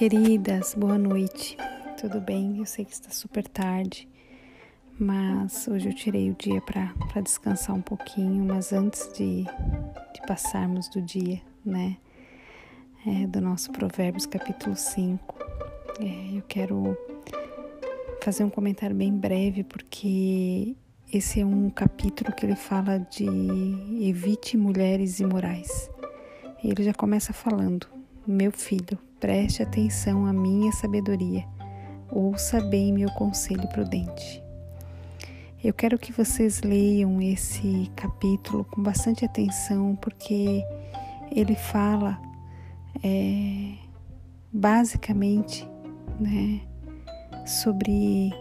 Queridas, boa noite. Tudo bem? Eu sei que está super tarde, mas hoje eu tirei o dia para descansar um pouquinho. Mas antes de, de passarmos do dia, né, é, do nosso Provérbios capítulo 5, é, eu quero fazer um comentário bem breve, porque esse é um capítulo que ele fala de evite mulheres imorais. Ele já começa falando: Meu filho, preste atenção à minha sabedoria, ouça bem meu conselho prudente. Eu quero que vocês leiam esse capítulo com bastante atenção, porque ele fala é, basicamente né, sobre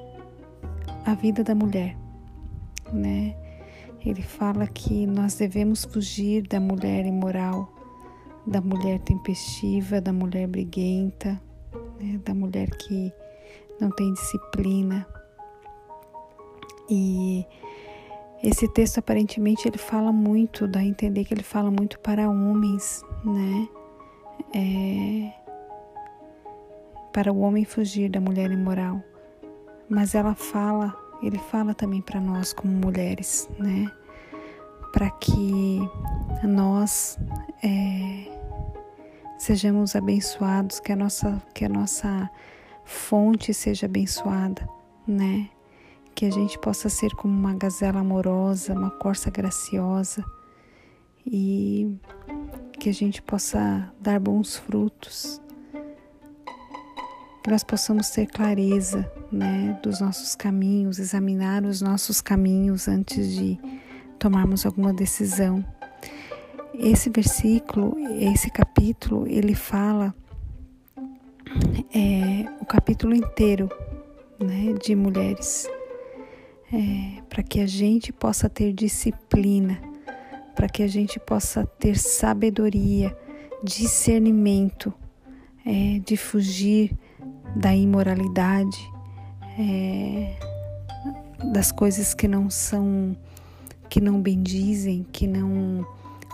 a vida da mulher, né? Ele fala que nós devemos fugir da mulher imoral, da mulher tempestiva, da mulher briguenta, né? da mulher que não tem disciplina. E esse texto aparentemente ele fala muito, dá a entender que ele fala muito para homens, né? É, para o homem fugir da mulher imoral. Mas ela fala, ele fala também para nós como mulheres, né? Para que nós é, sejamos abençoados, que a nossa que a nossa fonte seja abençoada, né? Que a gente possa ser como uma gazela amorosa, uma corça graciosa e que a gente possa dar bons frutos, que nós possamos ter clareza né, dos nossos caminhos, examinar os nossos caminhos antes de tomarmos alguma decisão. Esse versículo, esse capítulo, ele fala é, o capítulo inteiro né, de mulheres, é, para que a gente possa ter disciplina, para que a gente possa ter sabedoria, discernimento, é, de fugir da imoralidade, é, das coisas que não são, que não bendizem, que não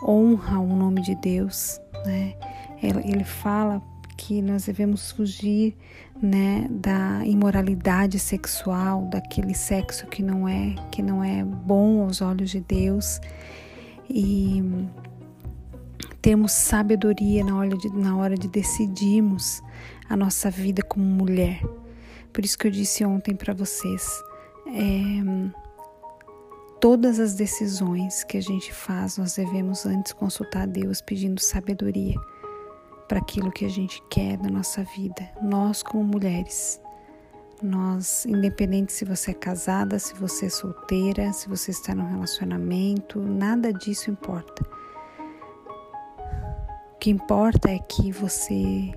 honram o nome de Deus, né? Ele fala que nós devemos fugir, né, da imoralidade sexual, daquele sexo que não é, que não é bom aos olhos de Deus e termos sabedoria na hora de, na hora de decidirmos a nossa vida como mulher. Por isso que eu disse ontem para vocês, é, todas as decisões que a gente faz, nós devemos antes consultar a Deus pedindo sabedoria para aquilo que a gente quer na nossa vida. Nós, como mulheres, nós, independente se você é casada, se você é solteira, se você está num relacionamento, nada disso importa. O que importa é que você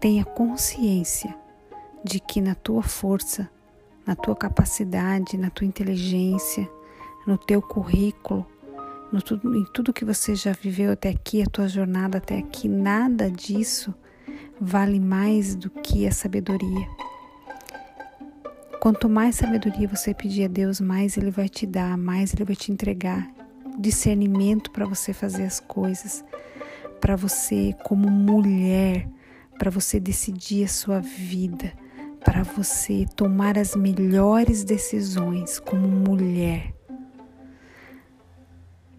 tenha consciência de que na tua força, na tua capacidade, na tua inteligência, no teu currículo, no tudo, em tudo que você já viveu até aqui, a tua jornada até aqui, nada disso vale mais do que a sabedoria. Quanto mais sabedoria você pedir a Deus, mais Ele vai te dar, mais Ele vai te entregar discernimento para você fazer as coisas, para você, como mulher, para você decidir a sua vida, para você tomar as melhores decisões como mulher.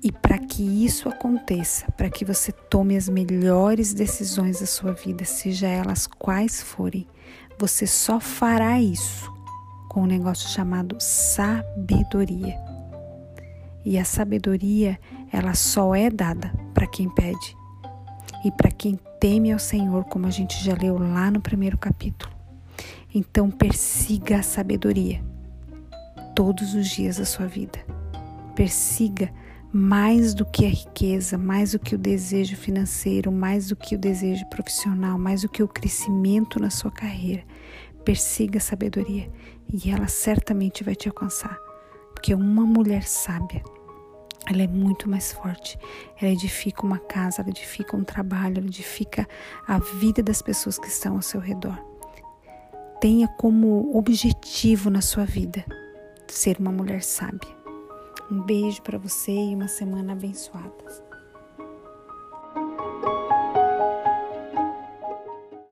E para que isso aconteça, para que você tome as melhores decisões da sua vida, seja elas quais forem, você só fará isso com um negócio chamado sabedoria. E a sabedoria, ela só é dada para quem pede e para quem teme ao Senhor, como a gente já leu lá no primeiro capítulo. Então persiga a sabedoria todos os dias da sua vida. Persiga mais do que a riqueza, mais do que o desejo financeiro, mais do que o desejo profissional, mais do que o crescimento na sua carreira. Persiga a sabedoria e ela certamente vai te alcançar, porque uma mulher sábia, ela é muito mais forte. Ela edifica uma casa, ela edifica um trabalho, ela edifica a vida das pessoas que estão ao seu redor. Tenha como objetivo na sua vida ser uma mulher sábia. Um beijo para você e uma semana abençoada.